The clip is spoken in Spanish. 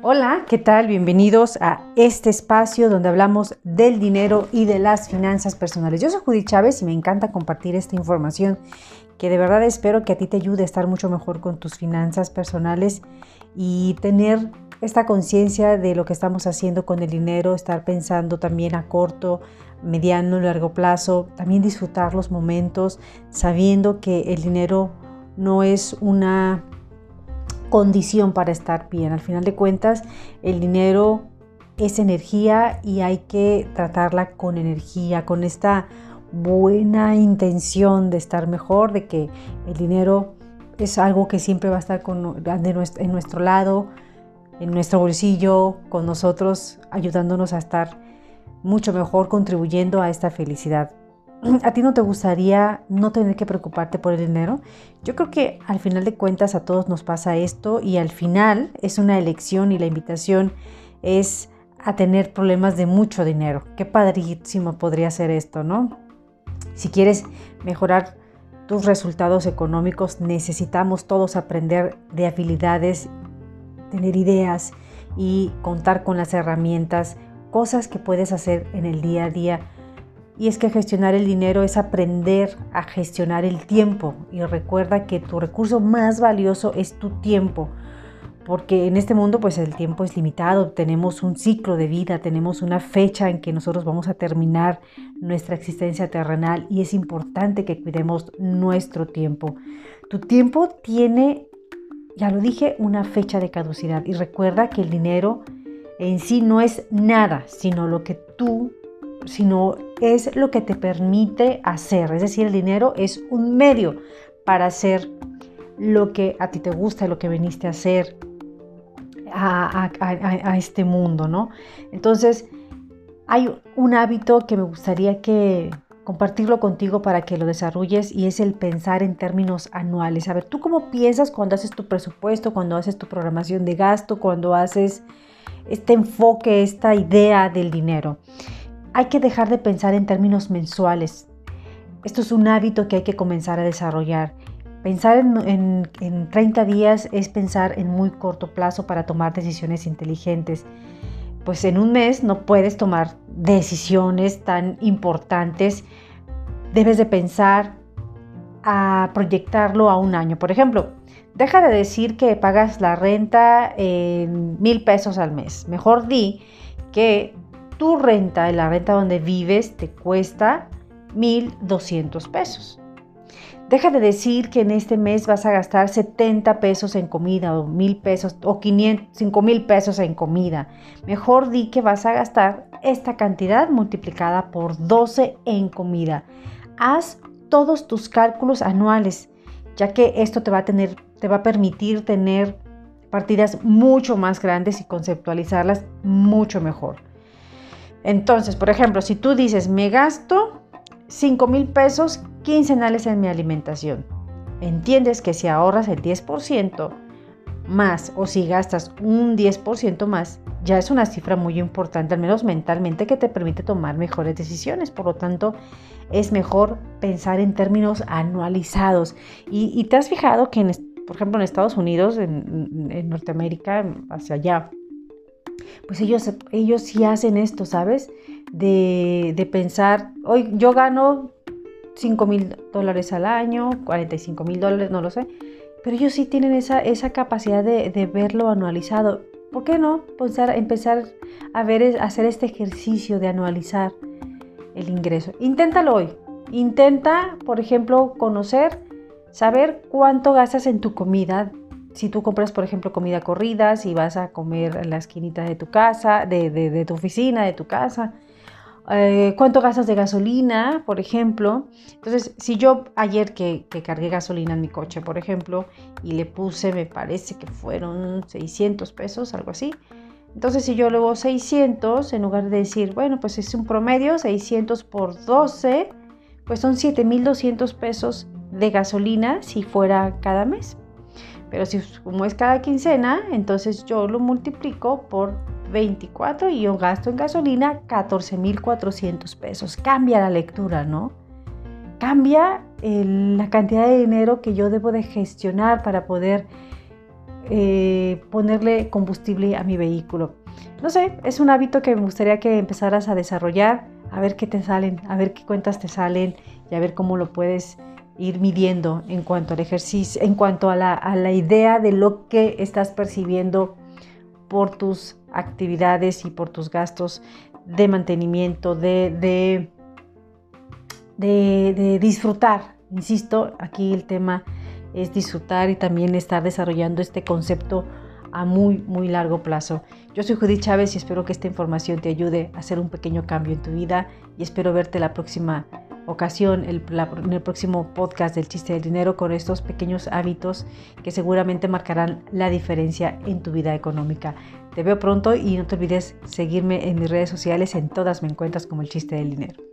Hola, ¿qué tal? Bienvenidos a este espacio donde hablamos del dinero y de las finanzas personales. Yo soy Judy Chávez y me encanta compartir esta información que de verdad espero que a ti te ayude a estar mucho mejor con tus finanzas personales y tener esta conciencia de lo que estamos haciendo con el dinero, estar pensando también a corto, mediano largo plazo, también disfrutar los momentos sabiendo que el dinero no es una condición para estar bien. Al final de cuentas, el dinero es energía y hay que tratarla con energía, con esta buena intención de estar mejor, de que el dinero es algo que siempre va a estar con, en nuestro lado, en nuestro bolsillo, con nosotros, ayudándonos a estar mucho mejor, contribuyendo a esta felicidad. ¿A ti no te gustaría no tener que preocuparte por el dinero? Yo creo que al final de cuentas a todos nos pasa esto y al final es una elección y la invitación es a tener problemas de mucho dinero. Qué padrísimo podría ser esto, ¿no? Si quieres mejorar tus resultados económicos, necesitamos todos aprender de habilidades, tener ideas y contar con las herramientas, cosas que puedes hacer en el día a día y es que gestionar el dinero es aprender a gestionar el tiempo. Y recuerda que tu recurso más valioso es tu tiempo. Porque en este mundo pues el tiempo es limitado, tenemos un ciclo de vida, tenemos una fecha en que nosotros vamos a terminar nuestra existencia terrenal y es importante que cuidemos nuestro tiempo. Tu tiempo tiene, ya lo dije, una fecha de caducidad y recuerda que el dinero en sí no es nada, sino lo que tú sino es lo que te permite hacer. Es decir, el dinero es un medio para hacer lo que a ti te gusta, lo que viniste a hacer a, a este mundo, ¿no? Entonces, hay un hábito que me gustaría que compartirlo contigo para que lo desarrolles y es el pensar en términos anuales. A ver, ¿tú cómo piensas cuando haces tu presupuesto, cuando haces tu programación de gasto, cuando haces este enfoque, esta idea del dinero? Hay que dejar de pensar en términos mensuales. Esto es un hábito que hay que comenzar a desarrollar. Pensar en, 30 días es pensar en muy corto plazo para tomar decisiones inteligentes. Pues en un mes no puedes tomar decisiones tan importantes. Debes de pensar a proyectarlo a un año. Por ejemplo, deja de decir que pagas la renta en mil pesos al mes. Mejor di que tu renta, la renta donde vives, te cuesta 1.200 pesos. Deja de decir que en este mes vas a gastar 70 pesos en comida o 1.000 pesos o 500, mil pesos en comida. Mejor di que vas a gastar esta cantidad multiplicada por 12 en comida. Haz todos tus cálculos anuales, ya que esto te va a, tener, te va a permitir tener partidas mucho más grandes y conceptualizarlas mucho mejor. Entonces, por ejemplo, si tú dices, me gasto 5 mil pesos quincenales en mi alimentación, entiendes que si ahorras el 10% más o si gastas un 10% más, ya es una cifra muy importante, al menos mentalmente, que te permite tomar mejores decisiones. Por lo tanto, es mejor pensar en términos anualizados. Y, te has fijado que, por ejemplo, en Estados Unidos, en, en Norteamérica, hacia allá, pues ellos, ellos sí hacen esto, ¿sabes? De, pensar, hoy yo gano 5 mil dólares al año, 45 mil dólares, no lo sé, pero ellos sí tienen esa, esa capacidad de, verlo anualizado. ¿Por qué no pensar, empezar a ver, hacer este ejercicio de anualizar el ingreso? Inténtalo hoy. Intenta, por ejemplo, conocer, saber cuánto gastas en tu comida si tú compras, por ejemplo, comida corrida, si vas a comer en la esquinita de tu casa, de, tu oficina, de tu casa, eh, cuánto gastas de gasolina, por ejemplo. Entonces, si yo ayer que, que, cargué gasolina en mi coche, por ejemplo, y le puse, me parece que fueron 600 pesos, algo así. Entonces, si yo luego 600, en lugar de decir, bueno, pues es un promedio, 600 por 12, pues son 7,200 pesos de gasolina si fuera cada mes. Pero si como es cada quincena, entonces yo lo multiplico por 24 y yo gasto en gasolina 14.400 pesos. Cambia la lectura, ¿no? Cambia la cantidad de dinero que yo debo de gestionar para poder eh, ponerle combustible a mi vehículo. No sé, es un hábito que me gustaría que empezaras a desarrollar, a ver qué te salen, a ver qué cuentas te salen y a ver cómo lo puedes ir midiendo en cuanto al ejercicio, en cuanto a la, idea de lo que estás percibiendo por tus actividades y por tus gastos de mantenimiento, de, de, disfrutar. Insisto, aquí el tema es disfrutar y también estar desarrollando este concepto a muy, muy largo plazo. Yo soy Judith Chávez y espero que esta información te ayude a hacer un pequeño cambio en tu vida y espero verte la próxima ocasión, en el próximo podcast del chiste del dinero con estos pequeños hábitos que seguramente marcarán la diferencia en tu vida económica. Te veo pronto y no te olvides seguirme en mis redes sociales, en todas me encuentras como el chiste del dinero.